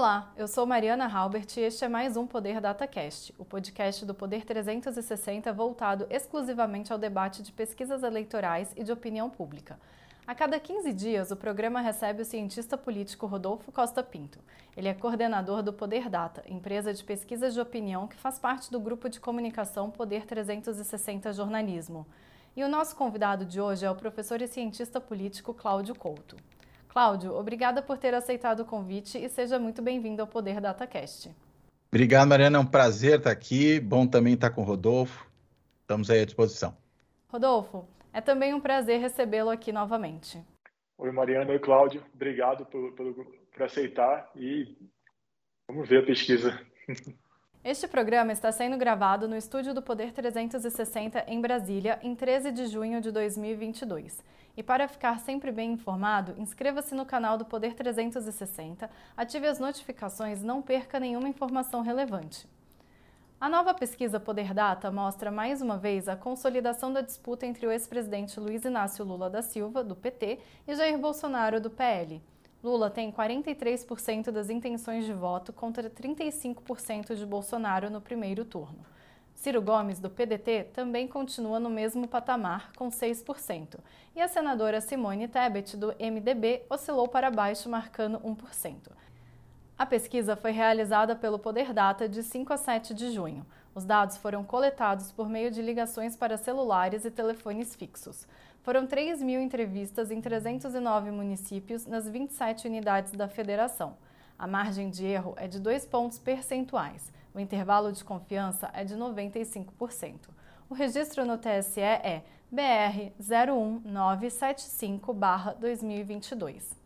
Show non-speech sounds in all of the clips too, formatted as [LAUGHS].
Olá, eu sou Mariana Halbert e este é mais um Poder DataCast, o podcast do Poder 360 voltado exclusivamente ao debate de pesquisas eleitorais e de opinião pública. A cada 15 dias, o programa recebe o cientista político Rodolfo Costa Pinto. Ele é coordenador do Poder Data, empresa de pesquisas de opinião que faz parte do grupo de comunicação Poder 360 Jornalismo. E o nosso convidado de hoje é o professor e cientista político Cláudio Couto. Cláudio, obrigada por ter aceitado o convite e seja muito bem-vindo ao Poder DataCast. Obrigado, Mariana. É um prazer estar aqui. Bom também estar com o Rodolfo. Estamos aí à disposição. Rodolfo, é também um prazer recebê-lo aqui novamente. Oi, Mariana. Oi, Cláudio. Obrigado por, por, por aceitar e vamos ver a pesquisa. Este programa está sendo gravado no estúdio do Poder 360 em Brasília, em 13 de junho de 2022. E para ficar sempre bem informado, inscreva-se no canal do Poder 360, ative as notificações e não perca nenhuma informação relevante. A nova pesquisa Poder Data mostra mais uma vez a consolidação da disputa entre o ex-presidente Luiz Inácio Lula da Silva, do PT, e Jair Bolsonaro, do PL. Lula tem 43% das intenções de voto contra 35% de Bolsonaro no primeiro turno. Ciro Gomes, do PDT, também continua no mesmo patamar, com 6%, e a senadora Simone Tebet, do MDB, oscilou para baixo, marcando 1%. A pesquisa foi realizada pelo Poder Data de 5 a 7 de junho. Os dados foram coletados por meio de ligações para celulares e telefones fixos. Foram 3 mil entrevistas em 309 municípios nas 27 unidades da federação. A margem de erro é de 2 pontos percentuais. O intervalo de confiança é de 95%. O registro no TSE é BR 01975-2022.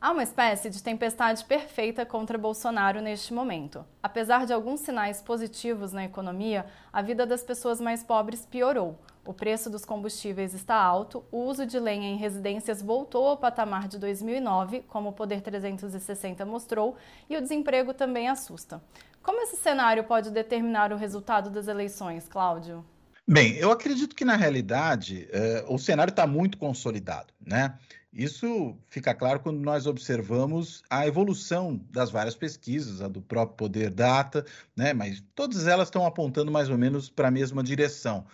Há uma espécie de tempestade perfeita contra Bolsonaro neste momento. Apesar de alguns sinais positivos na economia, a vida das pessoas mais pobres piorou. O preço dos combustíveis está alto, o uso de lenha em residências voltou ao patamar de 2009, como o Poder 360 mostrou, e o desemprego também assusta. Como esse cenário pode determinar o resultado das eleições, Cláudio? Bem, eu acredito que na realidade uh, o cenário está muito consolidado, né? Isso fica claro quando nós observamos a evolução das várias pesquisas, a do próprio Poder Data, né? mas todas elas estão apontando mais ou menos para a mesma direção.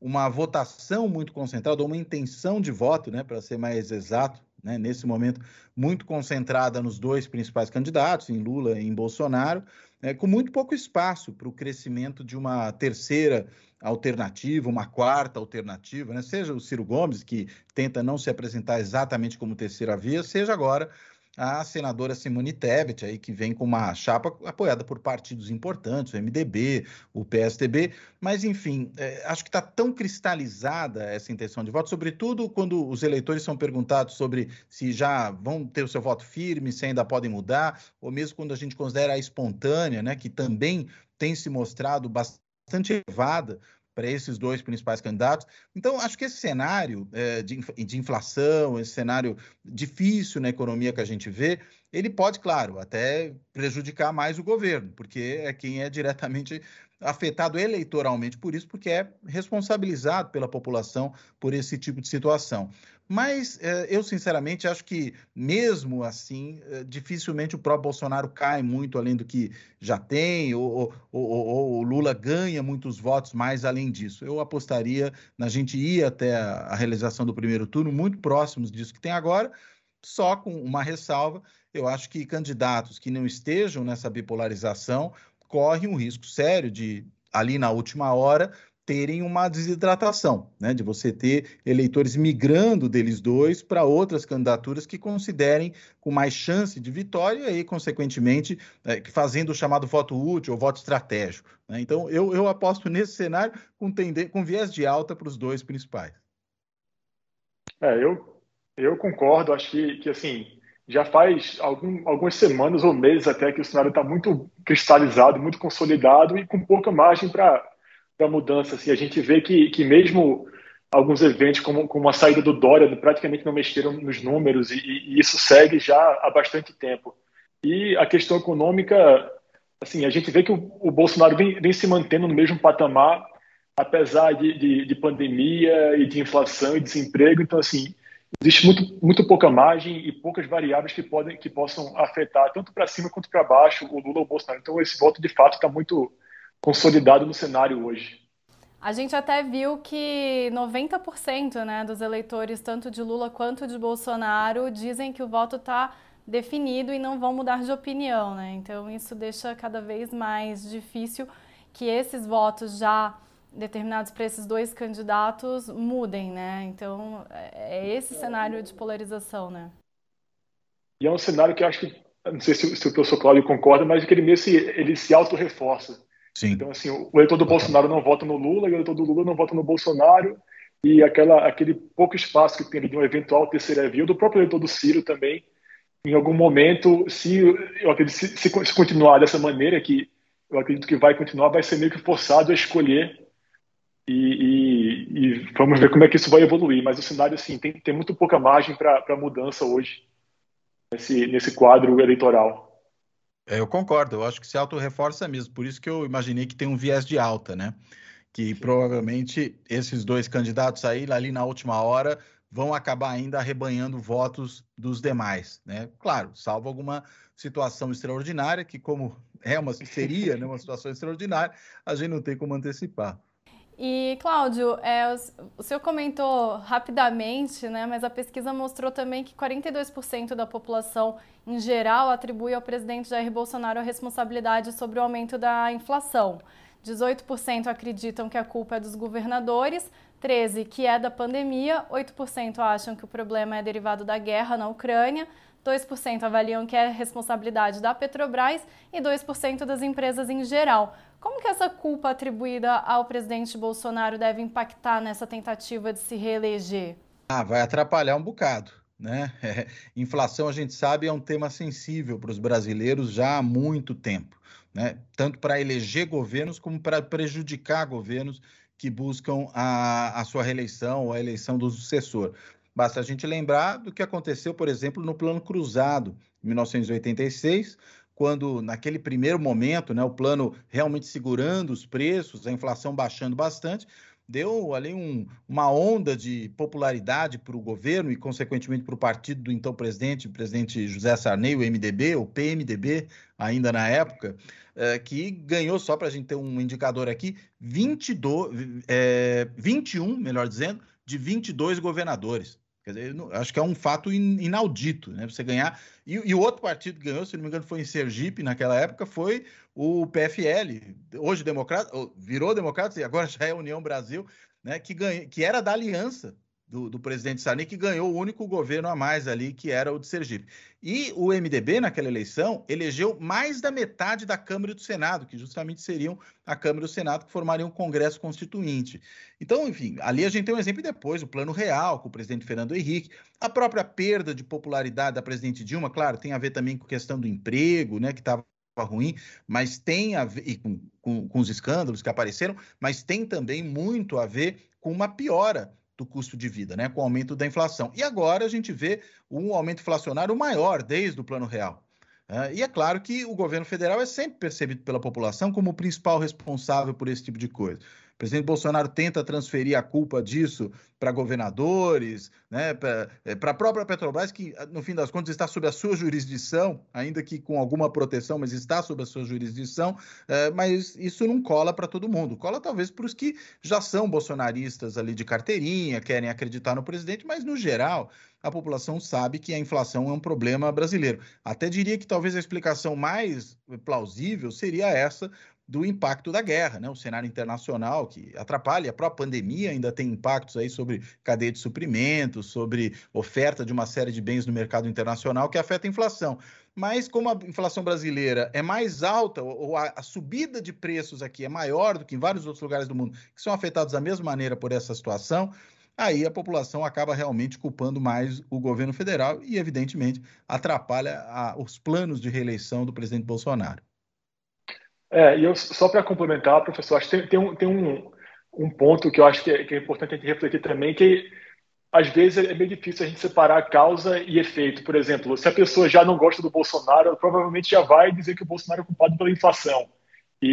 Uma votação muito concentrada, ou uma intenção de voto, né, para ser mais exato, né, nesse momento, muito concentrada nos dois principais candidatos, em Lula e em Bolsonaro, é, com muito pouco espaço para o crescimento de uma terceira alternativa, uma quarta alternativa, né? seja o Ciro Gomes, que tenta não se apresentar exatamente como terceira via, seja agora a senadora Simone Tebet, aí, que vem com uma chapa apoiada por partidos importantes, o MDB, o PSDB, mas, enfim, é, acho que está tão cristalizada essa intenção de voto, sobretudo quando os eleitores são perguntados sobre se já vão ter o seu voto firme, se ainda podem mudar, ou mesmo quando a gente considera a espontânea, né, que também tem se mostrado bastante elevada para esses dois principais candidatos. Então, acho que esse cenário é, de, de, inflação, esse cenário difícil na economia que a gente vê, ele pode, claro, até prejudicar mais o governo, porque é quem é diretamente afetado eleitoralmente por isso, porque é responsabilizado pela população por esse tipo de situação. Mas eh, eu, sinceramente, acho que, mesmo assim, eh, dificilmente o próprio Bolsonaro cai muito além do que já tem, ou, o Lula ganha muitos votos mais além disso. Eu apostaria na gente ir até a realização do primeiro turno, muito próximos disso que tem agora, só com uma ressalva. Eu acho que candidatos que não estejam nessa bipolarização correm um risco sério de, ali na última hora, terem uma desidratação, né, de você ter eleitores migrando deles dois para outras candidaturas que considerem com mais chance de vitória e consequentemente, é, fazendo o chamado voto útil ou voto estratégico. Né? Então, eu, eu aposto nesse cenário com, tende... com viés de alta para os dois principais. É, eu, eu concordo, acho que, que assim, já faz algum, algumas semanas ou meses até que o cenário está muito cristalizado, muito consolidado e com pouca margem para da mudança. Assim, a gente vê que, que mesmo alguns eventos, como, como a saída do Dória, praticamente não mexeram nos números, e, e, isso segue já há bastante tempo. E a questão econômica, assim, a gente vê que o, o Bolsonaro vem, vem, se mantendo no mesmo patamar, apesar de, de, de, pandemia e de inflação e desemprego. Então, assim, existe muito, muito pouca margem e poucas variáveis que podem que possam afetar tanto para cima quanto para baixo o Lula ou o Bolsonaro. Então esse voto de fato está muito consolidado no cenário hoje. A gente até viu que 90% né, dos eleitores, tanto de Lula quanto de Bolsonaro, dizem que o voto está definido e não vão mudar de opinião. Né? Então, isso deixa cada vez mais difícil que esses votos já determinados para esses dois candidatos mudem, né? Então, é, é esse cenário de polarização, né? E é um cenário que eu acho que, não sei se, se o professor Cláudio concorda, mas que ele ele se auto-reforça. Sim. Então, assim, o eleitor do Bolsonaro não vota no Lula, e o eleitor do Lula não vota no Bolsonaro, e aquela, aquele pouco espaço que tem ali de um eventual terceira via, do próprio eleitor do Ciro também, em algum momento, se, eu acredito, se, se continuar dessa maneira, que eu acredito que vai continuar, vai ser meio que forçado a escolher e, e, e, vamos ver como é que isso vai evoluir. Mas o cenário, assim, tem, tem muito pouca margem para mudança hoje nesse, nesse quadro eleitoral. É, eu concordo, eu acho que se auto-reforça mesmo, por isso que eu imaginei que tem um viés de alta, né? Que Sim. provavelmente esses dois candidatos aí, ali na última hora, vão acabar ainda arrebanhando votos dos demais, né? Claro, salvo alguma situação extraordinária, que como é uma seria né, uma situação extraordinária, a gente não tem como antecipar. E, Cláudio, é, o senhor comentou rapidamente, né, mas a pesquisa mostrou também que 42% da população em geral atribui ao presidente Jair Bolsonaro a responsabilidade sobre o aumento da inflação. 18% acreditam que a culpa é dos governadores, 13% que é da pandemia, 8% acham que o problema é derivado da guerra na Ucrânia, 2% avaliam que é responsabilidade da Petrobras e 2% das empresas em geral. Como que essa culpa atribuída ao presidente Bolsonaro deve impactar nessa tentativa de se reeleger? Ah, vai atrapalhar um bocado. Né? É, [LAUGHS] inflação, a gente sabe, é um tema sensível para os brasileiros já há muito tempo, né? tanto para eleger governos como para prejudicar governos que buscam a, a sua reeleição ou a eleição do sucessor. Basta a gente lembrar do que aconteceu, por exemplo, no Plano Cruzado, em 1986, quando, naquele primeiro momento, né, o plano realmente segurando os preços, a inflação baixando bastante, deu ali um, uma onda de popularidade para o governo e, consequentemente, para o partido do então presidente, o presidente José Sarney, o MDB, o PMDB, ainda na época, é, que ganhou, só para a gente ter um indicador aqui, 22, é, 21, melhor dizendo, de 22 governadores. Quer dizer, acho que é um fato inaudito, né? Você ganhar. E, e, o outro partido que ganhou, se não me engano, foi em Sergipe, naquela época, foi o PFL, hoje democrata, virou democrata e agora [LAUGHS] já é União Brasil, né? Que, ganha, que era da aliança do, do, presidente Sarney, que ganhou o único governo a mais ali, que era o de Sergipe. E o MDB, naquela eleição, elegeu mais da metade da Câmara e do Senado, que justamente seriam a Câmara e o Senado, que formariam o Congresso Constituinte. Então, enfim, ali a gente tem um exemplo depois, o Plano Real, com o presidente Fernando Henrique, a própria perda de popularidade da presidente Dilma, claro, tem a ver também com a questão do emprego, né, que estava ruim, mas tem a ver, com, com, com os escândalos que apareceram, mas tem também muito a ver com uma piora do custo de vida, né, com o aumento da inflação. E agora a gente vê um aumento inflacionário maior desde o Plano Real. E é claro que o governo federal é sempre percebido pela população como o principal responsável por esse tipo de coisa. O presidente Bolsonaro tenta transferir a culpa disso para governadores, né, para é, a própria Petrobras, que no fim das contas está sob a sua jurisdição, ainda que com alguma proteção, mas está sob a sua jurisdição. É, mas isso não cola para todo mundo. Cola talvez para os que já são bolsonaristas ali de carteirinha, querem acreditar no presidente, mas no geral a população sabe que a inflação é um problema brasileiro. Até diria que talvez a explicação mais plausível seria essa do impacto da guerra, né? O cenário internacional que atrapalha, a própria pandemia ainda tem impactos aí sobre cadeia de suprimentos, sobre oferta de uma série de bens no mercado internacional que afeta a inflação. Mas como a inflação brasileira é mais alta, ou a, subida de preços aqui é maior do que em vários outros lugares do mundo, que são afetados da mesma maneira por essa situação, aí a população acaba realmente culpando mais o governo federal e, evidentemente, atrapalha a, os planos de reeleição do presidente Bolsonaro. É, e eu, só para complementar, professor, acho que tem, tem, um, tem um, um ponto que eu acho que é, que é importante a gente refletir também, que às vezes é bem difícil a gente separar causa e efeito. Por exemplo, se a pessoa já não gosta do Bolsonaro, ela provavelmente já vai dizer que o Bolsonaro é culpado pela inflação. E,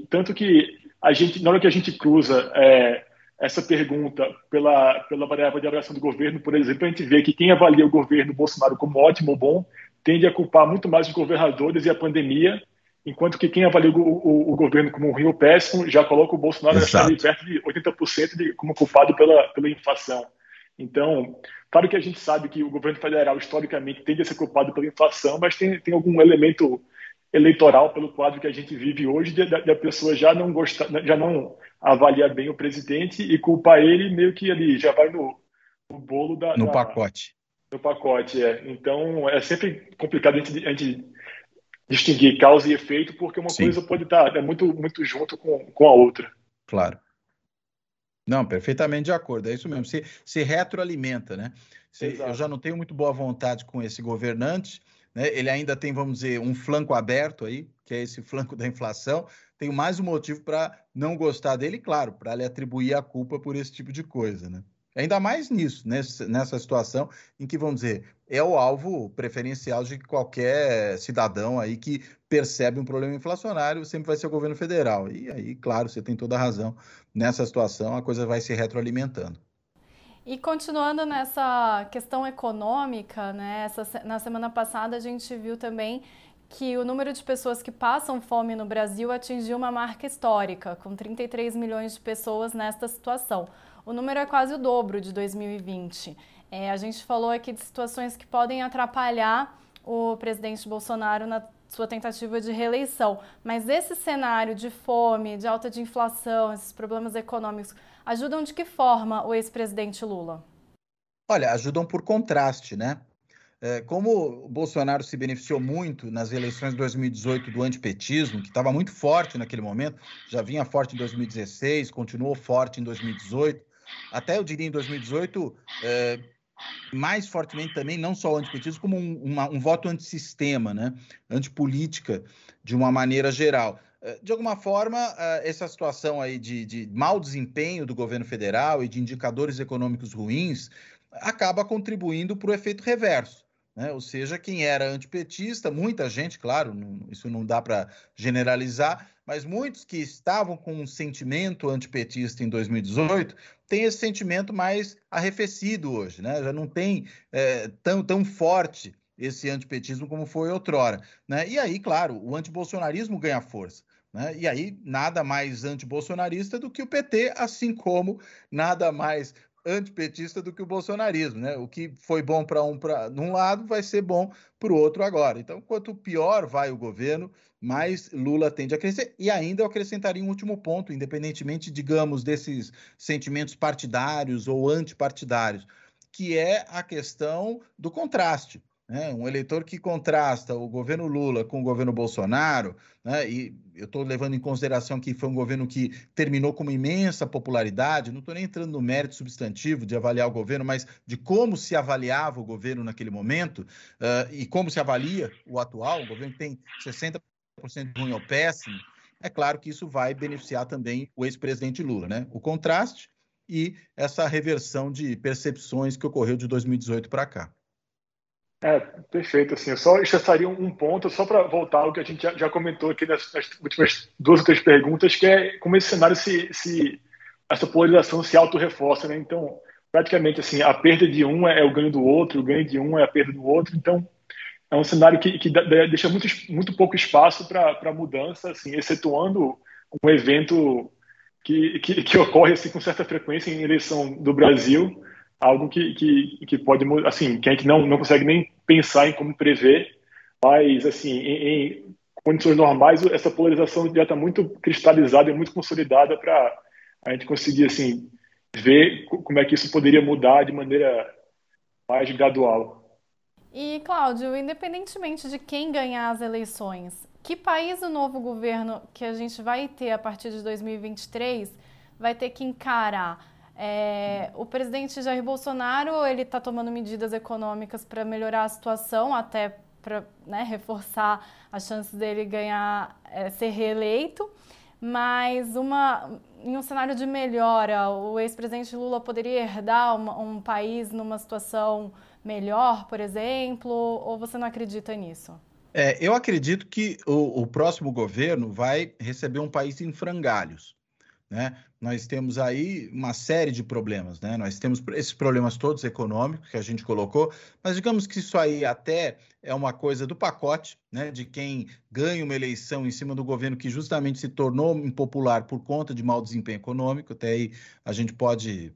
e tanto que a gente, na hora que a gente cruza é, essa pergunta pela, pela variável de avaliação do governo, por exemplo, a gente vê que quem avalia o governo Bolsonaro como ótimo ou bom tende a culpar muito mais os governadores e a pandemia, enquanto que quem avalia o, o, o governo como ruim ou péssimo já coloca o Bolsonaro ali perto de 80% de, como culpado pela, pela inflação. Então, claro que a gente sabe que o governo federal, historicamente, tende a ser culpado pela inflação, mas tem, tem algum elemento eleitoral pelo quadro que a gente vive hoje, da pessoa já não gostar, já não avaliar bem o presidente e culpar ele meio que ali já vai no, no bolo da no da, pacote. No pacote, é. Então é sempre complicado a gente, a gente distinguir causa e efeito, porque uma Sim. coisa pode estar é muito muito junto com, com a outra. Claro. Não, perfeitamente de acordo, é isso mesmo. Se, se retroalimenta, né? Se, eu já não tenho muito boa vontade com esse governante, né? Ele ainda tem, vamos dizer, um flanco aberto aí, que é esse flanco da inflação. Tenho mais um motivo para não gostar dele, claro, para lhe atribuir a culpa por esse tipo de coisa, né? Ainda mais nisso, nessa, nessa situação em que, vamos dizer, é o alvo preferencial de qualquer cidadão aí que percebe um problema inflacionário, sempre vai ser o governo federal. E aí, claro, você tem toda a razão. Nessa situação, a coisa vai se retroalimentando. E continuando nessa questão econômica, né, essa, na semana passada a gente viu também que o número de pessoas que passam fome no Brasil atingiu uma marca histórica, com 33 milhões de pessoas nesta situação. O número é quase o dobro de 2020. É, a gente falou aqui de situações que podem atrapalhar o presidente Bolsonaro na sua tentativa de reeleição. Mas esse cenário de fome, de alta de inflação, esses problemas econômicos, ajudam de que forma o ex-presidente Lula? Olha, ajudam por contraste, né? É, como Bolsonaro se beneficiou muito nas eleições de 2018 do antipetismo, que estava muito forte naquele momento, já vinha forte em 2016, continuou forte em 2018, até eu diria em 2018, é, mais fortemente também, não só o antipetismo, como um, uma, um voto antissistema, né? antipolítica, de uma maneira geral. É, de alguma forma, é, essa situação aí de, de mau desempenho do governo federal e de indicadores econômicos ruins acaba contribuindo para o efeito reverso. Né? Ou seja, quem era antipetista, muita gente, claro, não, isso não dá para generalizar, mas muitos que estavam com um sentimento antipetista em 2018 têm esse sentimento mais arrefecido hoje, né? já não tem é, tão, tão forte esse antipetismo como foi outrora. Né? E aí, claro, o antibolsonarismo ganha força. Né? E aí, nada mais antibolsonarista do que o PT, assim como nada mais antipetista do que o bolsonarismo, né? O que foi bom para um para um lado vai ser bom para o outro agora. Então, quanto pior vai o governo, mais Lula tende a crescer. E ainda eu acrescentaria um último ponto, independentemente, digamos, desses sentimentos partidários ou antipartidários, que é a questão do contraste. Né? Um eleitor que contrasta o governo Lula com o governo Bolsonaro, né? e eu estou levando em consideração que foi um governo que terminou com uma imensa popularidade, não estou nem entrando no mérito substantivo de avaliar o governo, mas de como se avaliava o governo naquele momento uh, e como se avalia o atual, o governo tem 60% de ruim ou péssimo, é claro que isso vai beneficiar também o ex-presidente Lula. Né? O contraste e essa reversão de percepções que ocorreu de 2018 para cá. É, perfeito. Assim, eu só acessaria um ponto, só para voltar ao que a gente já, já comentou aqui nas, nas, últimas duas ou três perguntas, que é como esse cenário se, se essa polarização se auto-reforça, né? Então, praticamente assim, a perda de um é, o ganho do outro, o ganho de um é a perda do outro. Então, é um cenário que, que deixa muito, muito pouco espaço para mudança, assim, excetuando um evento que, que, que ocorre assim, com certa frequência em eleição do Brasil, algo que, que, que pode, assim, que a gente não, não consegue nem pensar em como prever, mas, assim, em, em condições normais, essa polarização já está muito cristalizada e muito consolidada para a gente conseguir, assim, ver como é que isso poderia mudar de maneira mais gradual. E, Cláudio, independentemente de quem ganhar as eleições, que país o novo governo que a gente vai ter a partir de 2023 vai ter que encarar? É, o presidente Jair Bolsonaro ele está tomando medidas econômicas para melhorar a situação, até para né, reforçar as chances dele ganhar, é, ser reeleito. Mas uma, em um cenário de melhora, o ex-presidente Lula poderia herdar uma, um país numa situação melhor, por exemplo, ou você não acredita nisso? É, eu acredito que o, o próximo governo vai receber um país em frangalhos. Né? Nós temos aí uma série de problemas, né? Nós temos esses problemas todos econômicos que a gente colocou, mas digamos que isso aí até é uma coisa do pacote, né? De quem ganha uma eleição em cima do governo que justamente se tornou impopular por conta de mau desempenho econômico. Até aí a gente pode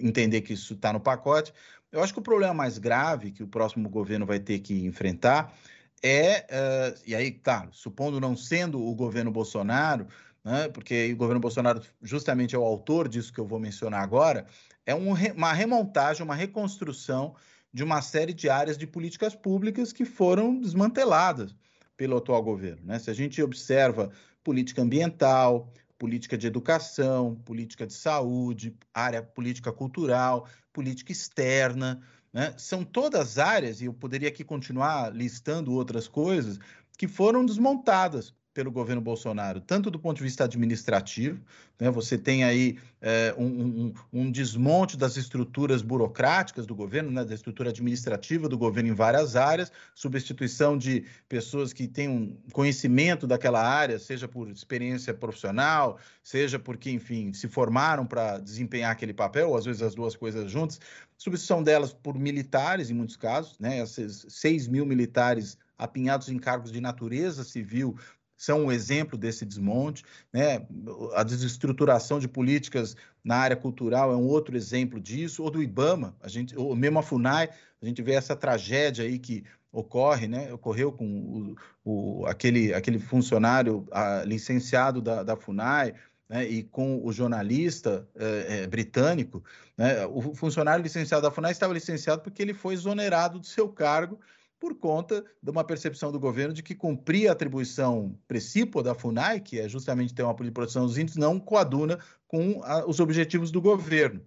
entender que isso está no pacote. Eu acho que o problema mais grave que o próximo governo vai ter que enfrentar é, uh, e aí, tá, supondo não sendo o governo Bolsonaro, né, porque o governo Bolsonaro justamente é o autor disso que eu vou mencionar agora, é um, uma remontagem, uma reconstrução de uma série de áreas de políticas públicas que foram desmanteladas pelo atual governo. Né? Se a gente observa política ambiental, política de educação, política de saúde, área política cultural, política externa, né? são todas áreas, e eu poderia aqui continuar listando outras coisas, que foram desmontadas pelo governo Bolsonaro, tanto do ponto de vista administrativo, né, você tem aí é, um, um, um, desmonte das estruturas burocráticas do governo, né, da estrutura administrativa do governo em várias áreas, substituição de pessoas que têm um conhecimento daquela área, seja por experiência profissional, seja porque, enfim, se formaram para desempenhar aquele papel, ou às vezes as duas coisas juntas, substituição delas por militares, em muitos casos, né, esses 6 mil militares apinhados em cargos de natureza civil são um exemplo desse desmonte. Né? A desestruturação de políticas na área cultural é um outro exemplo disso, ou do IBAMA, a gente, ou mesmo a FUNAI, a gente vê essa tragédia aí que ocorre, né? ocorreu com o, o aquele, aquele funcionário a, licenciado da, da FUNAI, né, e com o jornalista é, é, britânico, né, o funcionário licenciado da FUNAI estava licenciado porque ele foi exonerado do seu cargo por conta de uma percepção do governo de que cumprir a atribuição precípua da FUNAI, que é justamente ter uma política de proteção dos índios, não coaduna com a, os objetivos do governo.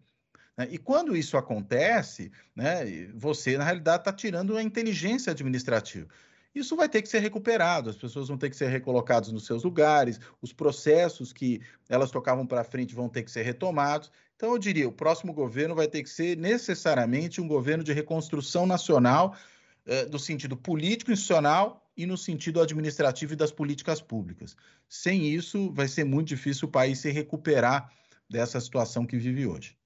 Né? E quando isso acontece, né, você, na realidade, está tirando a inteligência administrativa. Isso vai ter que ser recuperado, as pessoas vão ter que ser recolocadas nos seus lugares, os processos que elas tocavam para frente vão ter que ser retomados. Então, eu diria, o próximo governo vai ter que ser necessariamente um governo de reconstrução nacional no sentido político institucional e no sentido administrativo e das políticas públicas. Sem isso, vai ser muito difícil o país se recuperar dessa situação que vive hoje.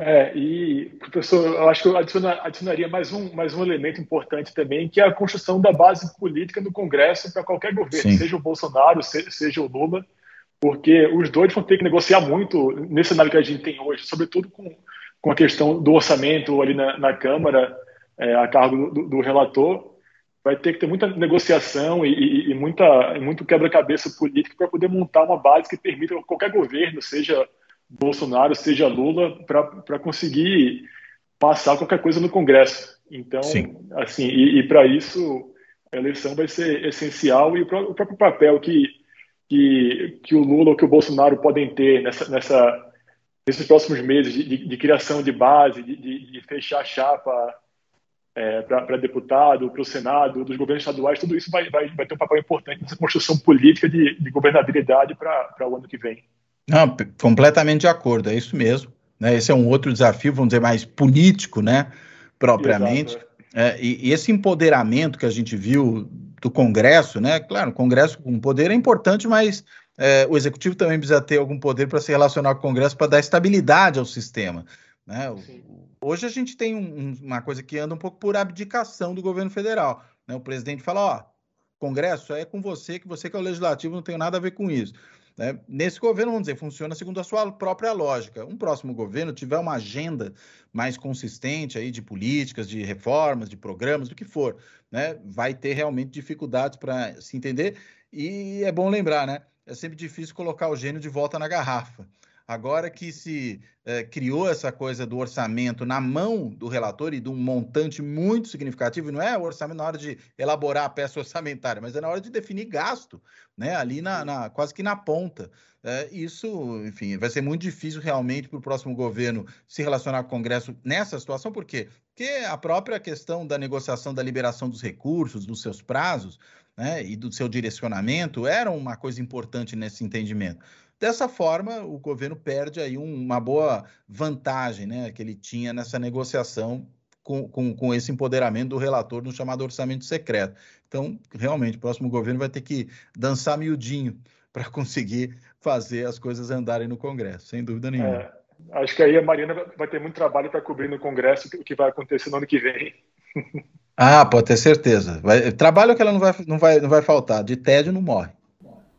É, e, professor, eu acho que eu adicionaria mais um, mais um elemento importante também, que é a construção da base política no Congresso para qualquer governo, Sim. seja o Bolsonaro, seja o Lula, porque os dois vão ter que negociar muito nesse cenário que a gente tem hoje, sobretudo com, com a questão do orçamento ali na, na Câmara, é, a cargo do, do, relator, vai ter que ter muita negociação e, e, e muita, muito quebra-cabeça político para poder montar uma base que permita qualquer governo, seja Bolsonaro, seja Lula, para conseguir passar qualquer coisa no Congresso. Então, Sim. assim, e, e para isso a eleição vai ser essencial e o próprio papel que, que, que o Lula ou que o Bolsonaro podem ter nessa, nessa nesses próximos meses de, de, de criação de base, de, de, fechar a chapa é, para deputado, para o Senado, dos governos estaduais, tudo isso vai, vai, vai ter um papel importante nessa construção política de, de governabilidade para o ano que vem. Não, completamente de acordo, é isso mesmo. Né? Esse é um outro desafio, vamos dizer, mais político, né? Propriamente. Exato, é. É, e, e, esse empoderamento que a gente viu do Congresso, né? Claro, o Congresso com poder é importante, mas é, o Executivo também precisa ter algum poder para se relacionar com o Congresso para dar estabilidade ao sistema. Né? Hoje a gente tem um, uma coisa que anda um pouco por abdicação do governo federal. Né? O presidente fala: ó, Congresso é com você, que você que é o legislativo não tem nada a ver com isso. Né? Nesse governo, vamos dizer, funciona segundo a sua própria lógica. Um próximo governo tiver uma agenda mais consistente aí de políticas, de reformas, de programas, do que for, né? vai ter realmente dificuldades para se entender. E é bom lembrar, né? É sempre difícil colocar o gênio de volta na garrafa. Agora que se é, criou essa coisa do orçamento na mão do relator e de um montante muito significativo, não é o orçamento na hora de elaborar a peça [LAUGHS] orçamentária, mas é na hora de definir gasto, né? ali na, na quase que na ponta. É, isso, enfim, vai ser muito difícil realmente para o próximo governo se relacionar com o Congresso nessa situação, por quê? Porque a própria questão da negociação da liberação dos recursos, dos seus prazos, né, e do seu direcionamento era uma coisa importante nesse entendimento. Dessa forma, o governo perde aí uma boa vantagem né, que ele tinha nessa negociação com, com, com, esse empoderamento do relator no chamado orçamento secreto. Então, realmente, o próximo governo vai ter que dançar miudinho [LAUGHS] para conseguir fazer as coisas andarem no Congresso, sem dúvida nenhuma. É, acho que aí a Marina vai ter muito trabalho para cobrir no Congresso o que vai acontecer no ano que vem. [LAUGHS] Ah, pode ter certeza. Vai, trabalho que ela não vai, não, vai, não vai faltar, de tédio não morre.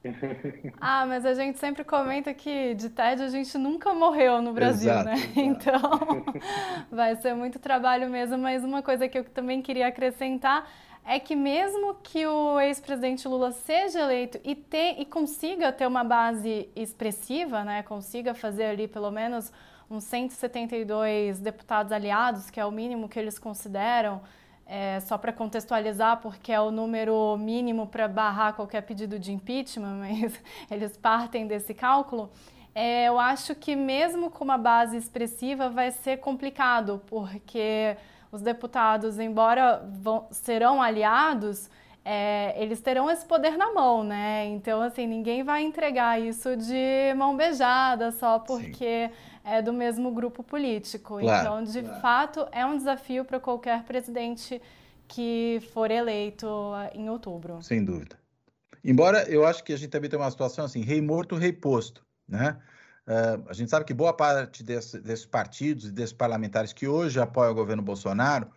[LAUGHS] Ah, mas a gente sempre comenta que de tédio a gente nunca morreu no Brasil, exato, né? [LAUGHS] Exato. Então [LAUGHS] vai ser muito trabalho mesmo. Mas uma coisa que eu também queria acrescentar é que mesmo que o ex-presidente Lula seja eleito e, ter, e consiga ter uma base expressiva, né? Consiga fazer ali pelo menos uns 172 deputados aliados, que é o mínimo que eles consideram é, só para contextualizar, porque é o número mínimo para barrar qualquer pedido de impeachment, [LAUGHS] mas eles partem desse cálculo. É, eu acho que mesmo com uma base expressiva vai ser complicado, porque os deputados, embora vão, serão aliados, é, eles terão esse poder na mão, né? Então, assim, ninguém vai entregar isso de mão beijada só porque Sim é do mesmo grupo político. Claro, então, de claro. fato, é um desafio para qualquer presidente que for eleito ah, em outubro. Sem dúvida. Embora eu acho que a gente também tem uma situação assim, rei morto, rei posto, né? Uh, a gente sabe que boa parte desse, desses partidos e desses parlamentares que hoje apoiam o governo Bolsonaro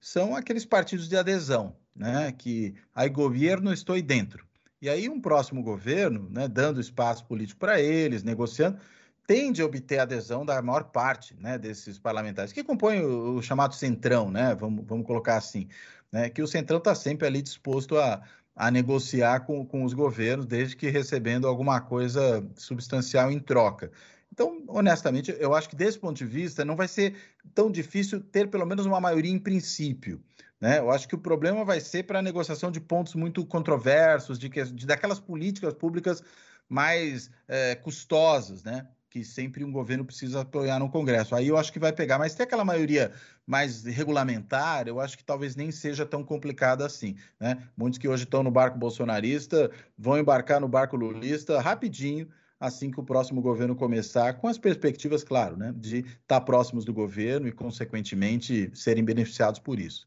são aqueles partidos de adesão, né? Que aí governo estou aí dentro. E aí um próximo governo, né, dando espaço político para eles, negociando, tende a obter a adesão da maior parte né, desses parlamentares, que compõem o, o, chamado centrão, né, vamos, vamos colocar assim, né, que o centrão está sempre ali disposto a, a negociar com, com os governos, desde que recebendo alguma coisa substancial em troca. Então, honestamente, eu acho que desse ponto de vista não vai ser tão difícil ter pelo menos uma maioria em princípio. Né? Eu acho que o problema vai ser para a negociação de pontos muito controversos, de, que, de daquelas políticas públicas mais é, custosas, né? Que sempre um governo precisa apoiar no Congresso. Aí eu acho que vai pegar, mas tem aquela maioria mais regulamentar, eu acho que talvez nem seja tão complicado assim. Né? Muitos que hoje estão no barco bolsonarista vão embarcar no barco lulista rapidinho, assim que o próximo governo começar, com as perspectivas, claro, né, de estar próximos do governo e, consequentemente, serem beneficiados por isso.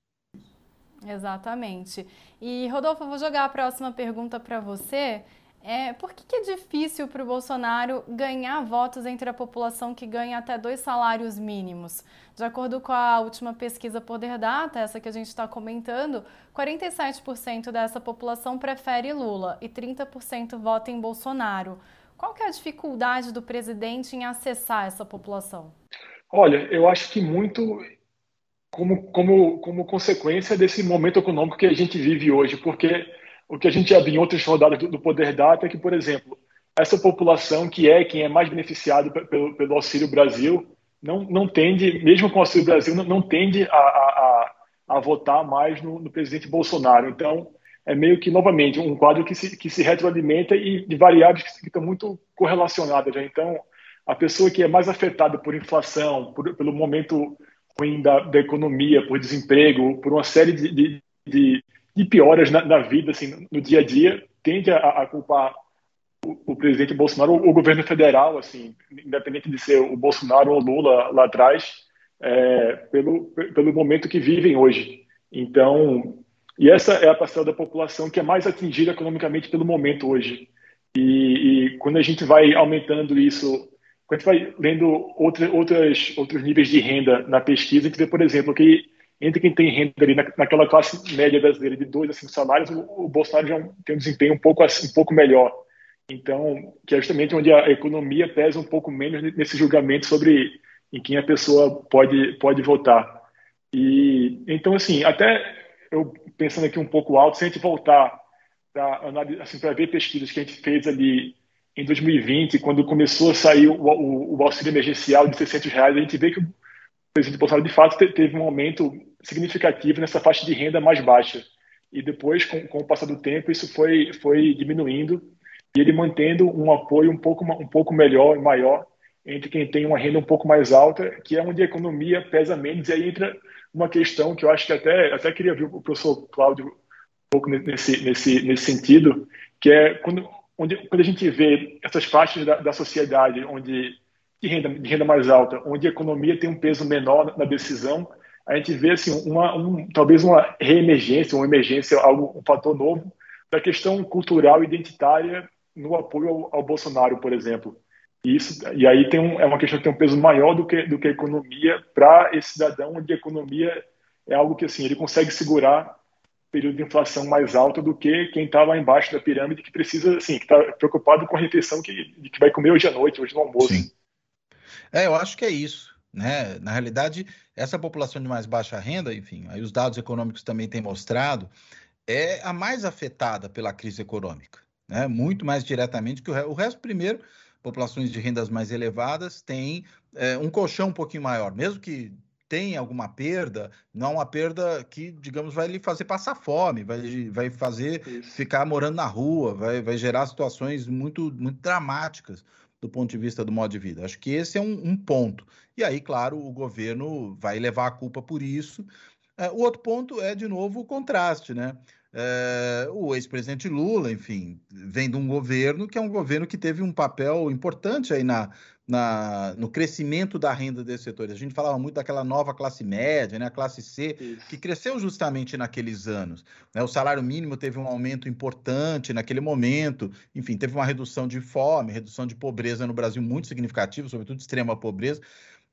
Exatamente. E, Rodolfo, eu vou jogar a próxima pergunta para você. É, por que, que é difícil para o Bolsonaro ganhar votos entre a população que ganha até dois salários mínimos? De acordo com a última pesquisa Poder Data, essa que a gente está comentando, 47% dessa população prefere Lula e 30% vota em Bolsonaro. Qual que é a dificuldade do presidente em acessar essa população? Olha, eu acho que muito como, como, como consequência desse momento econômico que a gente vive hoje, porque o que a gente já viu em outras rodadas do, do Poder Data é que, por exemplo, essa população que é quem é mais beneficiado pelo, pelo Auxílio Brasil não, não tende, mesmo com o Auxílio Brasil, não, não tende a, a, a, votar mais no, no, presidente Bolsonaro. Então, é meio que, novamente, um quadro que se, que se retroalimenta e de variáveis que, que estão muito correlacionadas. Né? Então, a pessoa que é mais afetada por inflação, por, pelo momento ruim da, da economia, por desemprego, por uma série de, de, de de pioras na, na, vida, assim, no dia a dia, tende a, a culpar o, o, presidente Bolsonaro ou o governo federal, assim, independente de ser o Bolsonaro ou o Lula lá atrás, é, pelo, pelo momento que vivem hoje. Então, e essa é a parcela da população que é mais atingida economicamente pelo momento hoje. E, e quando a gente vai aumentando isso, quando a gente vai lendo outra, outras, outros níveis de renda na pesquisa, a gente vê, por exemplo, que entre quem tem renda ali na, naquela classe média brasileira de dois a cinco salários, o, o Bolsonaro já tem um desempenho um pouco, um pouco melhor. Então, que é justamente onde a economia pesa um pouco menos nesse julgamento sobre em quem a pessoa pode, pode votar. E então, assim, até eu pensando aqui um pouco alto, se a gente voltar para assim, ver pesquisas que a gente fez ali em 2020, quando começou a sair o, o, o auxílio emergencial de 600 reais, a gente vê que o presidente Bolsonaro de fato teve um aumento significativo nessa faixa de renda mais baixa. E depois, com, com o passar do tempo, isso foi, foi diminuindo e ele mantendo um apoio um pouco, um pouco melhor e maior entre quem tem uma renda um pouco mais alta, que é onde a economia pesa menos. E aí entra uma questão que eu acho que até, até queria ver o professor Cláudio um pouco nesse, nesse, nesse sentido, que é quando, onde, quando a gente vê essas faixas da, da sociedade onde de renda, de renda mais alta, onde a economia tem um peso menor na decisão, a gente vê assim, uma, um, talvez uma reemergência, uma emergência, algo, um fator novo da questão cultural identitária no apoio ao, ao Bolsonaro, por exemplo. E, isso, e aí tem um, é uma questão que tem um peso maior do que, do que a economia para esse cidadão, onde a economia é algo que assim ele consegue segurar período de inflação mais alto do que quem está lá embaixo da pirâmide que precisa, assim, que está preocupado com a refeição que, que vai comer hoje à noite, hoje no almoço. Sim. É, eu acho que é isso. Né? Na realidade, essa população de mais baixa renda, enfim, aí os dados econômicos também têm mostrado, é a mais afetada pela crise econômica, né? muito mais diretamente que o, resto. o resto. Primeiro, populações de rendas mais elevadas têm é, um colchão um pouquinho maior, mesmo que tem alguma perda, não uma perda que, digamos, vai lhe fazer passar fome, vai, vai fazer Isso. ficar morando na rua, vai, vai gerar situações muito, muito dramáticas do ponto de vista do modo de vida. Acho que esse é um, um ponto. E aí, claro, o governo vai levar a culpa por isso. É, o outro ponto é, de novo, o contraste, né? É, o ex-presidente Lula, enfim, vem de um governo que é um governo que teve um papel importante aí na, na, no crescimento da renda desses setores. A gente falava muito daquela nova classe média, né, a classe C, Isso. que cresceu justamente naqueles anos. Né? O salário mínimo teve um aumento importante naquele momento, enfim, teve uma redução de fome, redução de pobreza no Brasil muito significativa, sobretudo extrema pobreza.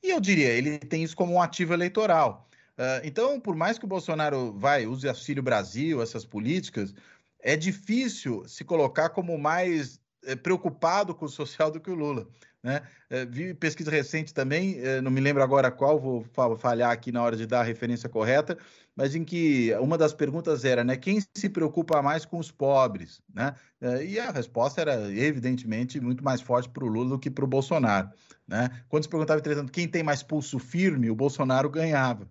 E eu diria, ele tem isso como um ativo eleitoral. Uh, então, por mais que o Bolsonaro vai use Auxílio Brasil, essas políticas, é difícil se colocar como mais é, preocupado com o social do que o Lula. Né? É, vi pesquisa recente também, é, não me lembro agora qual, vou falhar aqui na hora de dar a referência correta, mas em que uma das perguntas era, né, quem se preocupa mais com os pobres? Né? É, e a resposta era, evidentemente, muito mais forte para o Lula do que para o Bolsonaro. Né? Quando se perguntava, entretanto, quem tem mais pulso firme, o Bolsonaro ganhava.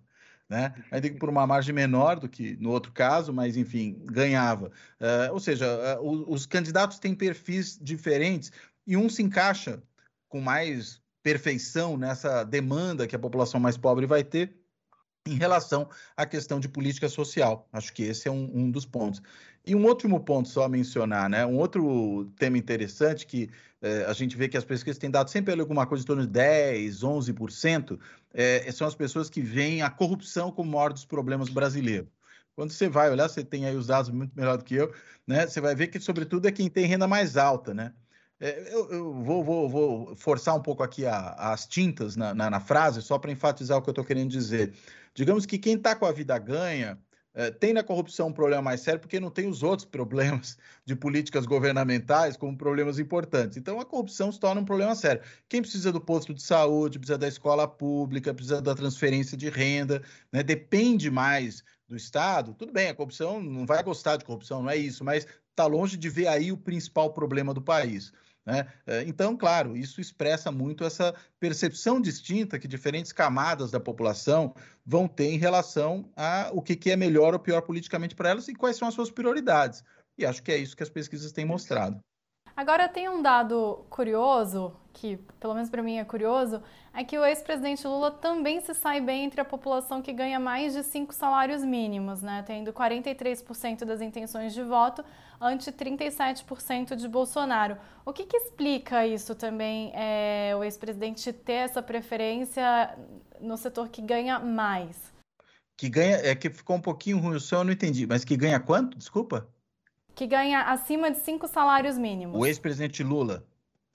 Né? Ainda que por uma margem menor do que no outro caso, mas enfim, ganhava. Uh, ou seja, uh, os, os candidatos têm perfis diferentes e um se encaixa com mais perfeição nessa demanda que a população mais pobre vai ter em relação à questão de política social. Acho que esse é um, um dos pontos. E um último ponto só a mencionar, né? Um outro tema interessante que eh, a gente vê que as pesquisas têm dado sempre alguma coisa em torno de 10, 11%, eh, são as pessoas que veem a corrupção como o maior dos problemas brasileiros. Quando você vai olhar, você tem aí os dados muito melhor do que eu, né? Você vai ver que, sobretudo, é quem tem renda mais alta, né? É, eu, eu vou, vou, vou, forçar um pouco aqui a, as tintas na, na, na frase, só para enfatizar o que eu estou querendo dizer. Digamos que quem está com a vida ganha é, tem na corrupção um problema mais sério porque não tem os outros problemas de políticas governamentais como problemas importantes. Então, a corrupção se torna um problema sério. Quem precisa do posto de saúde, precisa da escola pública, precisa da transferência de renda, né, depende mais do Estado, tudo bem, a corrupção não vai gostar de corrupção, não é isso, mas está longe de ver aí o principal problema do país. Né? É, então, claro, isso expressa muito essa percepção distinta que diferentes camadas da população vão ter em relação a o que, é melhor ou pior politicamente para elas e quais são as suas prioridades. E acho que é isso que as pesquisas têm mostrado. Agora, tem um dado curioso, que pelo menos para mim é curioso, é que o ex-presidente Lula também se sai bem entre a população que ganha mais de cinco salários mínimos, né? tendo 43% das intenções de voto ante 37% de Bolsonaro. O que, que explica isso também, é, o ex-presidente ter essa preferência no setor que ganha mais? Que ganha, é que ficou um pouquinho ruim o som, eu não entendi, mas que ganha quanto? Desculpa? Que ganha acima de cinco salários mínimos. O ex-presidente Lula.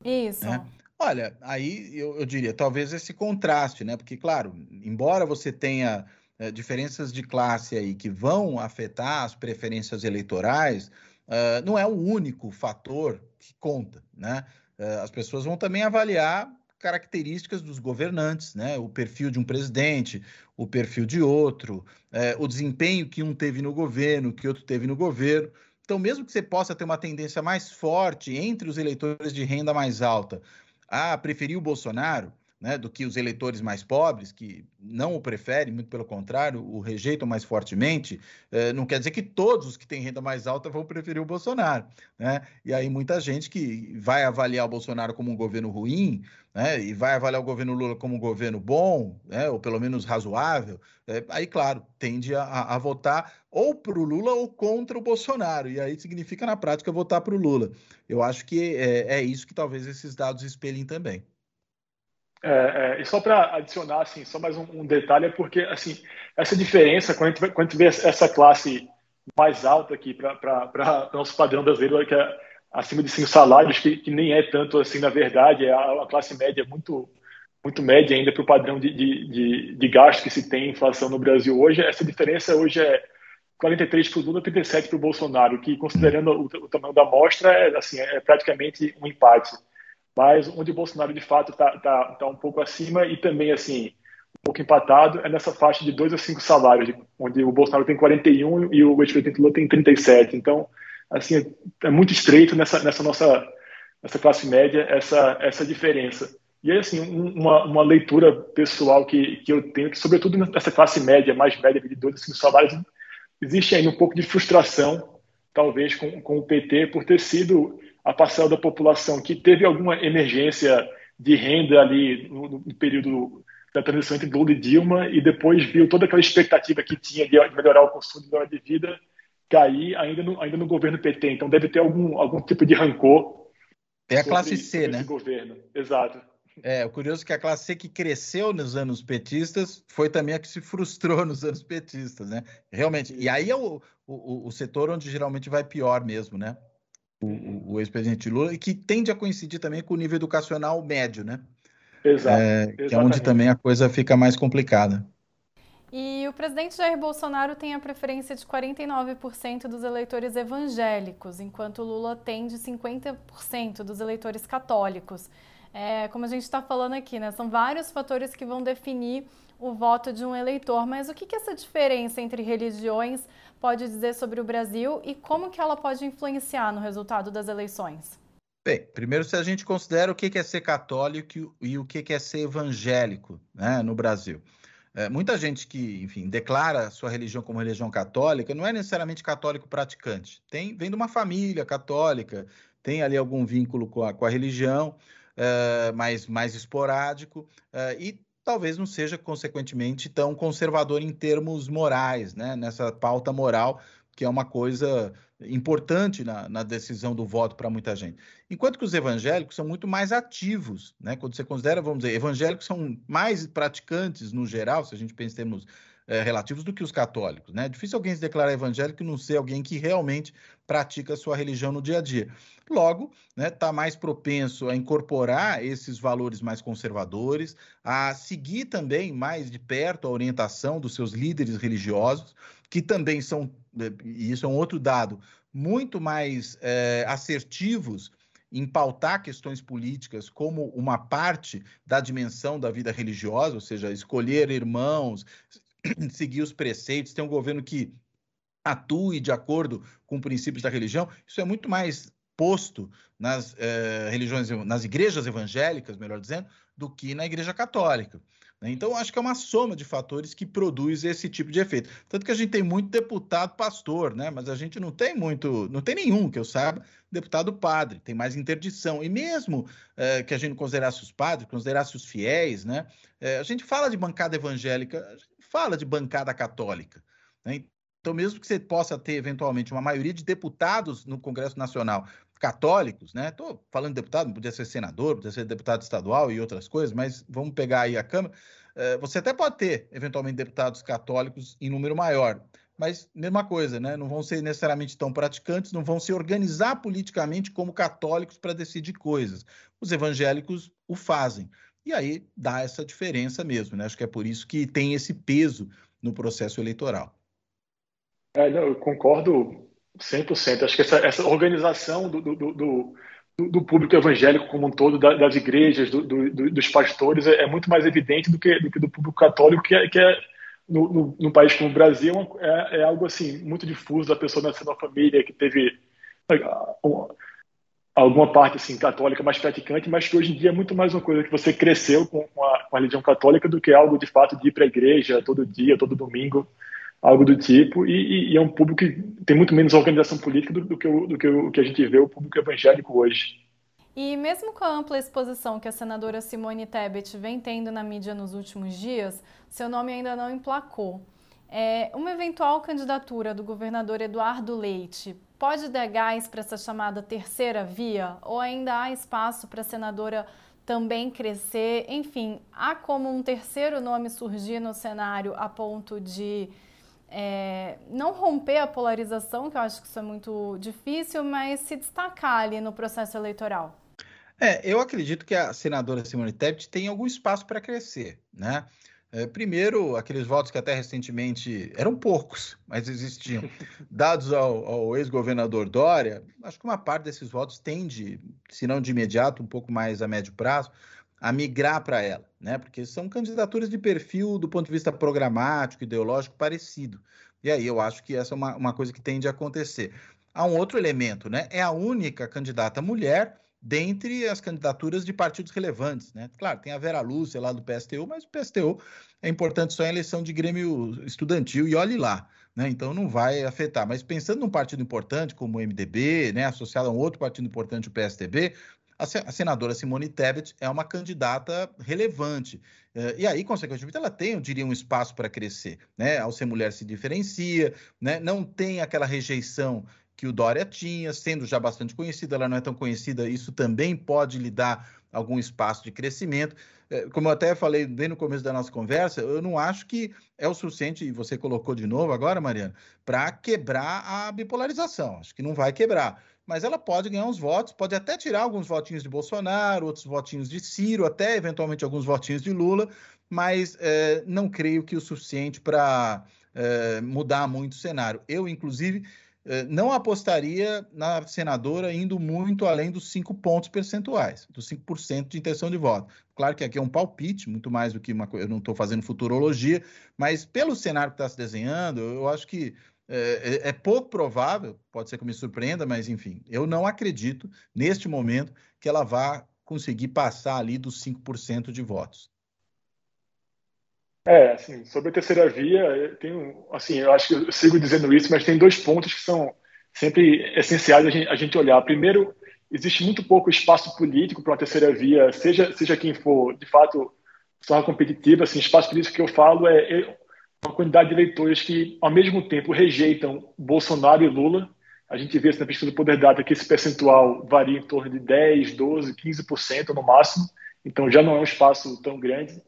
Isso. Né? Olha, aí eu, eu, diria, talvez esse contraste, né? Porque, claro, embora você tenha é, diferenças de classe aí que vão afetar as preferências eleitorais, uh, não é o único fator que conta, né? Uh, as pessoas vão também avaliar características dos governantes, né? O perfil de um presidente, o perfil de outro, é, o desempenho que um teve no governo, que outro teve no governo. Então, mesmo que você possa ter uma tendência mais forte entre os eleitores de renda mais alta a preferir o Bolsonaro, né, do que os eleitores mais pobres, que não o preferem, muito pelo contrário, o rejeitam mais fortemente, eh, não quer dizer que todos os que têm renda mais alta vão preferir o Bolsonaro. Né? E aí muita gente que vai avaliar o Bolsonaro como um governo ruim, né, e vai avaliar o governo Lula como um governo bom, né, ou pelo menos razoável, eh, aí, claro, tende a, a votar ou para o Lula ou contra o Bolsonaro, e aí significa, na prática, votar para o Lula. Eu acho que é, é isso que talvez esses dados espelhem também. É, é, e só para adicionar, assim, só mais um, um, detalhe, é porque assim, essa diferença, quando a gente, quando a gente vê essa classe mais alta aqui para o nosso padrão brasileiro, que é acima de cinco salários, que, que, nem é tanto assim, na verdade, é a, a classe média muito muito média ainda para o padrão de, de, de, de, gasto que se tem em inflação no Brasil hoje. Essa diferença hoje é 43 para o Lula, 37 para o Bolsonaro, que considerando o, o, tamanho da amostra, é, assim, é praticamente um empate. Mas onde o Bolsonaro de fato está tá, tá um pouco acima e também assim um pouco empatado é nessa faixa de 2 a 5 salários, onde o Bolsonaro tem 41 e o ex-presidente Lula tem 37. Então, assim, é muito estreito nessa, nessa nossa nessa classe média essa essa diferença. E aí, assim, uma, uma leitura pessoal que, que eu tenho, que sobretudo nessa classe média, mais média de 2 a 5 salários, existe ainda um pouco de frustração, talvez, com, com o PT por ter sido a parcela da população que teve alguma emergência de renda ali no, no período da transição entre Lula e Dilma e depois viu toda aquela expectativa que tinha de melhorar o consumo de de vida cair ainda no, ainda no governo PT. Então deve ter algum, algum tipo de rancor. É a classe C, né? governo. Exato. É, o curioso é que a classe C que cresceu nos anos petistas foi também a que se frustrou [LAUGHS] nos anos petistas, né? Realmente. E aí é o, o, o setor onde geralmente vai pior mesmo, né? O, o ex-presidente Lula, e que tende a coincidir também com o nível educacional médio, né? Exato. É, que é onde também a coisa fica mais complicada. E o presidente Jair Bolsonaro tem a preferência de 49% dos eleitores evangélicos, enquanto Lula tem de 50% dos eleitores católicos. É, como a gente está falando aqui, né, são vários fatores que vão definir o voto de um eleitor. Mas o que, que essa diferença entre religiões pode dizer sobre o Brasil e como que ela pode influenciar no resultado das eleições? Bem, primeiro se a gente considera o que é ser católico e o que é ser evangélico né, no Brasil. É, muita gente que, enfim, declara sua religião como religião católica não é necessariamente católico praticante. Tem, vem de uma família católica, tem ali algum vínculo com a, com a religião, uh, mais, mais esporádico, uh, e talvez não seja, consequentemente, tão conservador em termos morais, né? nessa pauta moral, que é uma coisa importante na, na decisão do voto para muita gente. Enquanto que os evangélicos são muito mais ativos, né? quando você considera, vamos dizer, evangélicos são mais praticantes no geral, se a gente pensa em termos é, relativos, do que os católicos. Né? É difícil alguém se declarar evangélico e não ser alguém que realmente pratica a sua religião no dia a dia. Logo, está né, mais propenso a incorporar esses valores mais conservadores, a seguir também mais de perto a orientação dos seus líderes religiosos, que também são, e isso é um outro dado, muito mais é, assertivos em pautar questões políticas como uma parte da dimensão da vida religiosa, ou seja, escolher irmãos, [CLEARS THROAT] seguir os preceitos, ter um governo que atue de acordo com princípios da religião, isso é muito mais posto nas eh, religiões, nas igrejas evangélicas, melhor dizendo, do que na igreja católica. Né? Então, acho que é uma soma de fatores que produz esse tipo de efeito. Tanto que a gente tem muito deputado pastor, né? Mas a gente não tem muito, não tem nenhum que eu saiba, deputado padre, tem mais interdição. E mesmo eh, que a gente considerasse os padres, considerasse os fiéis, né? Eh, a gente fala de bancada evangélica, a gente fala de bancada católica. Né? Então, mesmo que você possa ter, eventualmente, uma maioria de deputados no Congresso Nacional católicos, né? Estou falando de deputado, podia ser senador, podia ser deputado estadual e outras coisas, mas vamos pegar aí a Câmara. Uh, você até pode ter, eventualmente, deputados católicos em número maior, mas mesma coisa, né? Não vão ser necessariamente tão praticantes, não vão se organizar politicamente como católicos para decidir coisas. Os evangélicos o fazem. E aí dá essa diferença mesmo, né? Acho que é por isso que tem esse peso no processo eleitoral. É, não, eu concordo 100%. Acho que essa, essa organização do, do, do, do, público evangélico como um todo, das igrejas, dos pastores, é, é, muito mais evidente do que do, que do público católico, que é, que é no, no, no, país como o Brasil, é, é, algo assim muito difuso. A pessoa nasceu numa família que teve alguma parte assim católica mais praticante, mas que hoje em dia é muito mais uma coisa que você cresceu com, com, a, com a religião católica do que algo de fato de ir para a igreja todo dia, todo domingo algo do tipo, e, e, é um público que tem muito menos organização política do, do, que, o, do que o que a gente vê o público evangélico hoje. E mesmo com a ampla exposição que a senadora Simone Tebet vem tendo na mídia nos últimos dias, seu nome ainda não emplacou. É, uma eventual candidatura do governador Eduardo Leite pode dar gás para essa chamada terceira via? Ou ainda há espaço para a senadora também crescer? Enfim, há como um terceiro nome surgir no cenário a ponto de é, não romper a polarização, que eu acho que isso é muito difícil, mas se destacar ali no processo eleitoral? É, eu acredito que a senadora Simone Tebet tem algum espaço para crescer, né? É, primeiro, aqueles votos que até recentemente eram poucos, mas existiam, [LAUGHS] dados ao, ao ex-governador Dória, acho que uma parte desses votos tende, se não de imediato, um pouco mais a médio prazo, a migrar para ela, né? Porque são candidaturas de perfil do ponto de vista programático, ideológico parecido. E aí eu acho que essa é uma, uma coisa que tende a acontecer. Há um outro elemento, né? É a única candidata mulher dentre as candidaturas de partidos relevantes, né? Claro, tem a Vera Lúcia lá do PSTU, mas o PSTU é importante só em eleição de Grêmio estudantil e olhe lá, né? Então não vai afetar. Mas pensando num partido importante como o MDB, né, associado a um outro partido importante, o PSDB, a senadora Simone Tebet é uma candidata relevante. Eh, e aí, consequentemente, ela tem, eu diria, um espaço para crescer. Né? Ao ser mulher, se diferencia, né? não tem aquela rejeição que o Dória tinha, sendo já bastante conhecida, ela não é tão conhecida, isso também pode lhe dar algum espaço de crescimento. Eh, como eu até falei bem no começo da nossa conversa, eu não acho que é o suficiente, e você colocou de novo agora, Mariana, para quebrar a bipolarização. Acho que não vai quebrar mas ela pode ganhar uns votos, pode até tirar alguns votinhos de Bolsonaro, outros votinhos de Ciro, até eventualmente alguns votinhos de Lula, mas é, não creio que o suficiente para é, mudar muito o cenário. Eu, inclusive, é, não apostaria na senadora indo muito além dos cinco pontos percentuais, dos 5% de intenção de voto. Claro que aqui é um palpite, muito mais do que uma coisa, eu não estou fazendo futurologia, mas pelo cenário que está se desenhando, eu acho que é, é, é, pouco provável, pode ser que me surpreenda, mas enfim, eu não acredito, neste momento, que ela vá conseguir passar ali dos 5% de votos. É, assim, sobre a terceira via, tenho, assim, eu acho que eu sigo dizendo isso, mas tem dois pontos que são sempre essenciais a gente, a gente olhar. Primeiro, existe muito pouco espaço político para uma terceira via, seja, seja quem for, de fato, só competitiva, assim, espaço político que eu falo é uma quantidade de eleitores que, ao mesmo tempo, rejeitam Bolsonaro e Lula. A gente vê na pesquisa do Poder Data que esse percentual varia em torno de 10, 12, 15% no máximo, então já não é um espaço tão grande.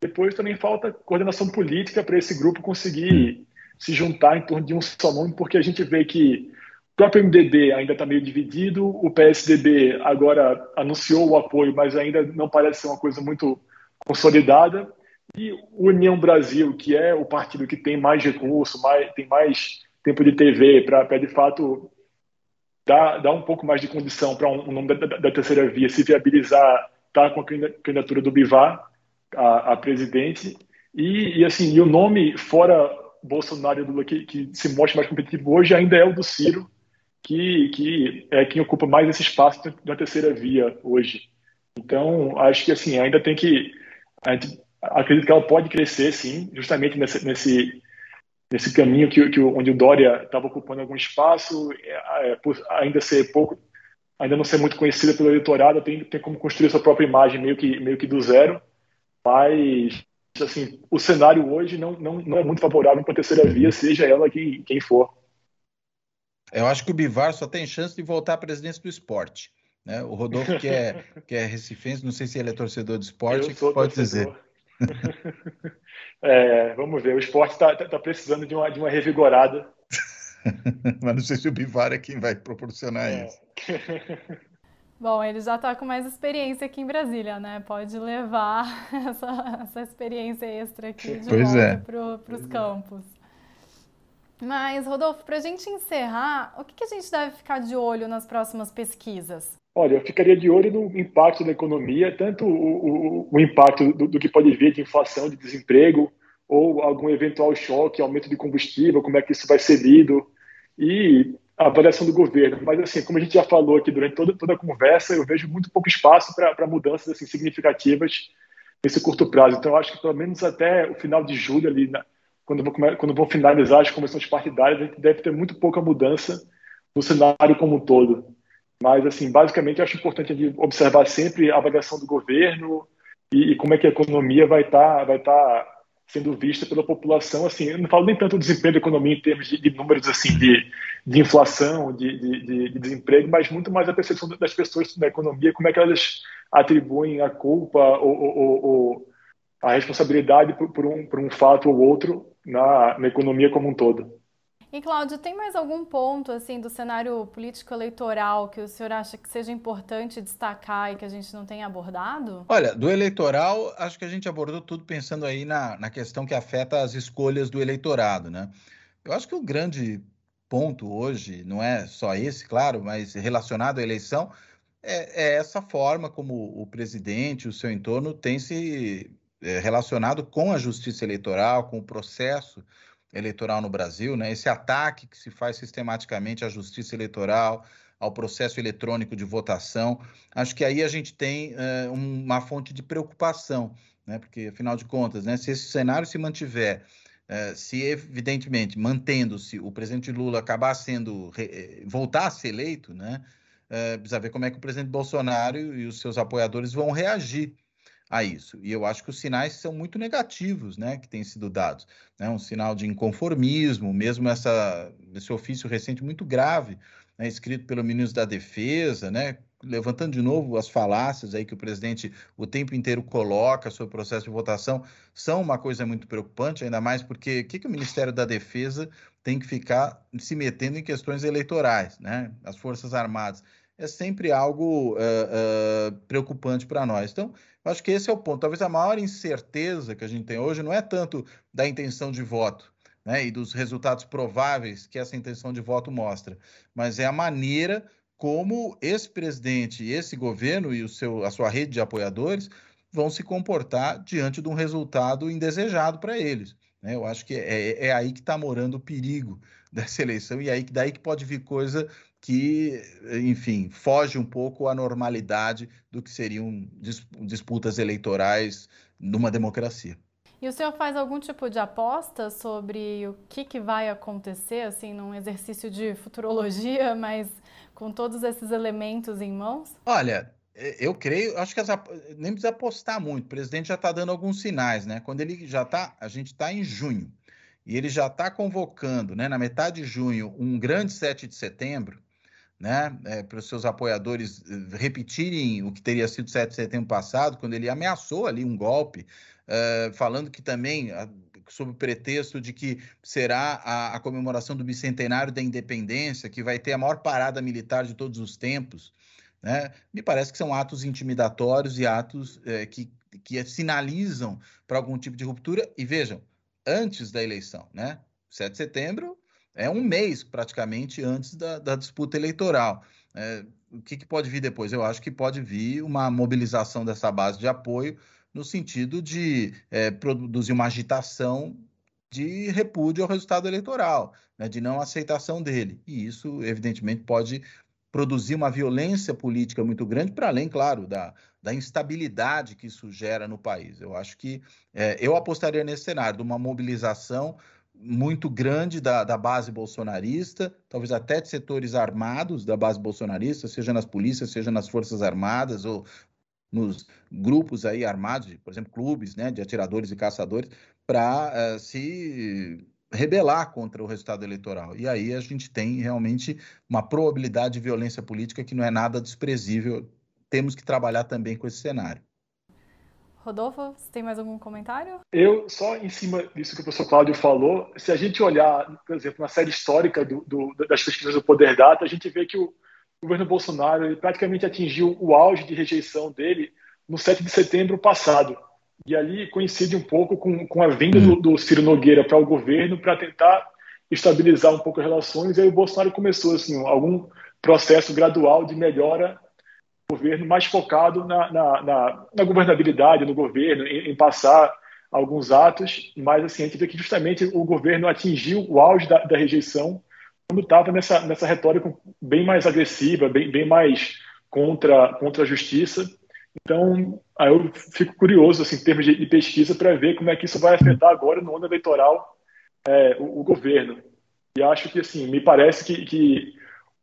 Depois também falta coordenação política para esse grupo conseguir se juntar em torno de um só nome, porque a gente vê que o próprio MDB ainda está meio dividido, o PSDB agora anunciou o apoio, mas ainda não parece ser uma coisa muito consolidada. E União Brasil, que é o partido que tem mais recurso, mais, tem mais tempo de TV para, de fato, dar, dar um pouco mais de condição para um nome da, da, terceira via se viabilizar, tá com a candidatura do Bivar a, a presidente. E, e, assim, e o nome fora Bolsonaro e Lula que, que se mostra mais competitivo hoje ainda é o do Ciro, que, que é quem ocupa mais esse espaço da terceira via hoje. Então, acho que assim, ainda tem que. A gente acredito que ela pode crescer, sim, justamente nesse, nesse, nesse caminho que, que onde o Dória estava ocupando algum espaço, é, é, por ainda ser pouco, ainda não ser muito conhecida pelo eleitorado, tem, tem como construir sua própria imagem meio que, meio que do zero, mas assim, o cenário hoje não, não, não é muito favorável para a terceira via, seja ela quem, quem for. Eu acho que o Bivar só tem chance de voltar à presidência do esporte. Né? O Rodolfo, que é, [LAUGHS] que é recifense, não sei se ele é torcedor de esporte, pode torcedor. dizer. [LAUGHS] é, vamos ver, o esporte está tá, tá precisando de uma, de uma revigorada. [LAUGHS] Mas não sei se o Bivar é quem vai proporcionar é. isso. [LAUGHS] Bom, ele já está com mais experiência aqui em Brasília, né? Pode levar essa, essa experiência extra aqui de pois volta é. para os campos. Mas, Rodolfo, para a gente encerrar, o que, que a gente deve ficar de olho nas próximas pesquisas? Olha, eu ficaria de olho no impacto da economia, tanto o, o, o impacto do, do, que pode vir de inflação, de desemprego, ou algum eventual choque, aumento de combustível, como é que isso vai ser lido, e a avaliação do governo. Mas, assim, como a gente já falou aqui durante toda, toda a conversa, eu vejo muito pouco espaço para mudanças assim, significativas nesse curto prazo. Então, acho que pelo menos até o final de julho, ali, na, quando, vou, quando vão finalizar as convenções partidárias, a gente deve ter muito pouca mudança no cenário como um todo. Mas, assim, basicamente, eu acho importante observar sempre a avaliação do governo e, e como é que a economia vai estar tá, vai tá sendo vista pela população. Assim, eu não falo nem tanto do desempenho da economia em termos de, de números assim de, de inflação, de, de, de, desemprego, mas muito mais a percepção das pessoas da economia, como é que elas atribuem a culpa ou, ou, ou a responsabilidade por, por, um, por um fato ou outro na, na economia como um todo. E Cláudio, tem mais algum ponto assim do cenário político eleitoral que o senhor acha que seja importante destacar e que a gente não tenha abordado? Olha, do eleitoral, acho que a gente abordou tudo pensando aí na, na questão que afeta as escolhas do eleitorado, né? Eu acho que o grande ponto hoje, não é só esse, claro, mas relacionado à eleição, é, é essa forma como o presidente, o seu entorno, tem se é, relacionado com a justiça eleitoral, com o processo eleitoral no Brasil, né? Esse ataque que se faz sistematicamente à justiça eleitoral, ao processo eletrônico de votação, acho que aí a gente tem uh, uma fonte de preocupação, né? Porque afinal de contas, né? Se esse cenário se mantiver Uh, se evidentemente mantendo-se o presidente Lula acabar sendo eh, voltar a ser eleito, né, uh, precisa ver como é que o presidente Bolsonaro e os seus apoiadores vão reagir a isso. E eu acho que os sinais são muito negativos, né, que têm sido dados. Né? Um sinal de inconformismo, mesmo essa, esse ofício recente muito grave, né, escrito pelo ministro da Defesa, né, levantando de novo as falácias aí que o presidente o tempo inteiro coloca sobre o processo de votação, são uma coisa muito preocupante, ainda mais porque o que, que o Ministério da Defesa tem que ficar se metendo em questões eleitorais, né? As Forças Armadas é sempre algo uh, uh, preocupante para nós. Então, acho que esse é o ponto. Talvez a maior incerteza que a gente tem hoje não é tanto da intenção de voto, né, e dos resultados prováveis que essa intenção de voto mostra, mas é a maneira como esse presidente, esse governo e o seu, a sua rede de apoiadores vão se comportar diante de um resultado indesejado para eles. Né? Eu acho que é, é aí que está morando o perigo [LAUGHS] dessa eleição e aí daí que pode vir coisa que, enfim, foge um pouco à normalidade do que seriam disputas eleitorais numa democracia. E o senhor faz algum tipo de aposta sobre o que, que vai acontecer, assim, num exercício de futurologia, [LAUGHS] mas com todos esses elementos em mãos? Olha, eu creio, acho que as, nem precisa apostar muito. O presidente já está dando alguns sinais, né? Quando ele já está, a gente está em junho, e ele já está convocando, né, na metade de junho, um grande 7 de setembro, né, é, para os seus apoiadores eh, repetirem o que teria sido 7 de setembro passado, quando ele ameaçou ali um golpe, uh, falando que também, sob o pretexto de que será a, a, comemoração do bicentenário da independência, que vai ter a maior parada militar de todos os tempos, né, me parece que são atos intimidatórios e atos uh, que, que sinalizam para algum tipo de ruptura. E vejam, antes da eleição, né, 7 de setembro é um mês praticamente antes da, da disputa eleitoral. É, o que, que, pode vir depois? Eu acho que pode vir uma mobilização dessa base de apoio no sentido de é, produzir uma agitação de repúdio ao resultado eleitoral, né, de não aceitação dele. E isso, evidentemente, pode produzir uma violência política muito grande, para além, claro, da, da instabilidade que isso gera no país. Eu acho que é, eu apostaria nesse cenário, de uma mobilização muito grande da, da base bolsonarista, talvez até de setores armados da base bolsonarista, seja nas polícias, seja nas forças armadas ou nos grupos aí armados, por exemplo, clubes né, de atiradores e caçadores, para uh, se rebelar contra o resultado eleitoral. E aí a gente tem realmente uma probabilidade de violência política que não é nada desprezível. Temos que trabalhar também com esse cenário. Rodolfo, você tem mais algum comentário? Eu, só em cima disso que o professor Cláudio falou, se a gente olhar, por exemplo, na série histórica do, do, das pesquisas do Poder Data, a gente vê que o governo Bolsonaro ele praticamente atingiu o auge de rejeição dele no 7 de setembro passado. E ali coincide um pouco com, com a vinda do, do Ciro Nogueira para o governo para tentar estabilizar um pouco as relações. E aí o Bolsonaro começou assim, algum processo gradual de melhora governo mais focado na, na, na, na governabilidade no governo, em, em, passar alguns atos, mas assim, a gente vê que justamente o governo atingiu o auge da, da rejeição quando estava nessa, nessa retórica bem mais agressiva, bem, bem mais contra, contra a justiça. Então, aí eu fico curioso, assim, em termos de, de pesquisa, para ver como é que isso vai afetar agora no ano eleitoral é, o, o, governo. E acho que, assim, me parece que, que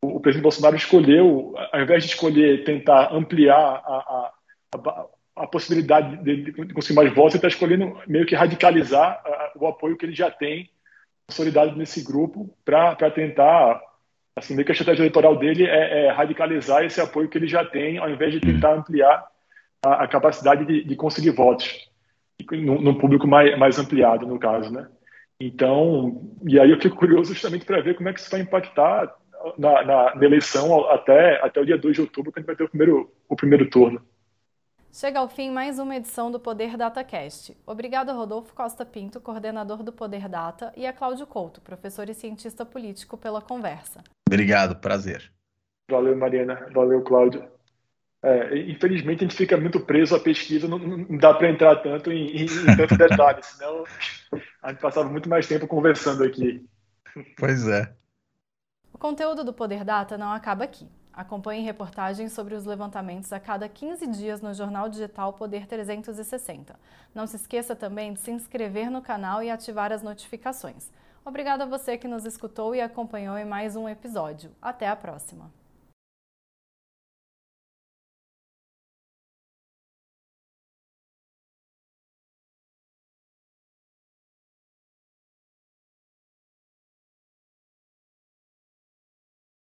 o presidente Bolsonaro escolheu, ao invés de escolher tentar ampliar a, a, a, a possibilidade de, de, conseguir mais votos, ele está escolhendo meio que radicalizar o apoio que ele já tem consolidado nesse grupo para tentar, assim, meio que a estratégia eleitoral dele é, é, radicalizar esse apoio que ele já tem, ao invés de tentar ampliar a, capacidade de, de, conseguir votos num, num público mais, mais ampliado, no caso, né? Então, e aí eu fico curioso justamente para ver como é que isso vai impactar na, na, na, eleição até, até o dia 2 de outubro, quando vai ter o primeiro, o primeiro turno. Chega ao fim mais uma edição do Poder DataCast. Obrigado a Rodolfo Costa Pinto, coordenador do Poder Data, e a Cláudio Couto, professor e cientista político, pela conversa. Obrigado, prazer. Valeu, Mariana. Valeu, Cláudio. É, infelizmente, a gente fica muito preso à pesquisa, não, não dá para entrar tanto em, em, em tanto detalhe, senão a gente passava muito mais tempo conversando aqui. Pois é. O conteúdo do Poder Data não acaba aqui. Acompanhe reportagens sobre os levantamentos a cada 15 dias no jornal digital Poder 360. Não se esqueça também de se inscrever no canal e ativar as notificações. Obrigada a você que nos escutou e acompanhou em mais um episódio. Até a próxima!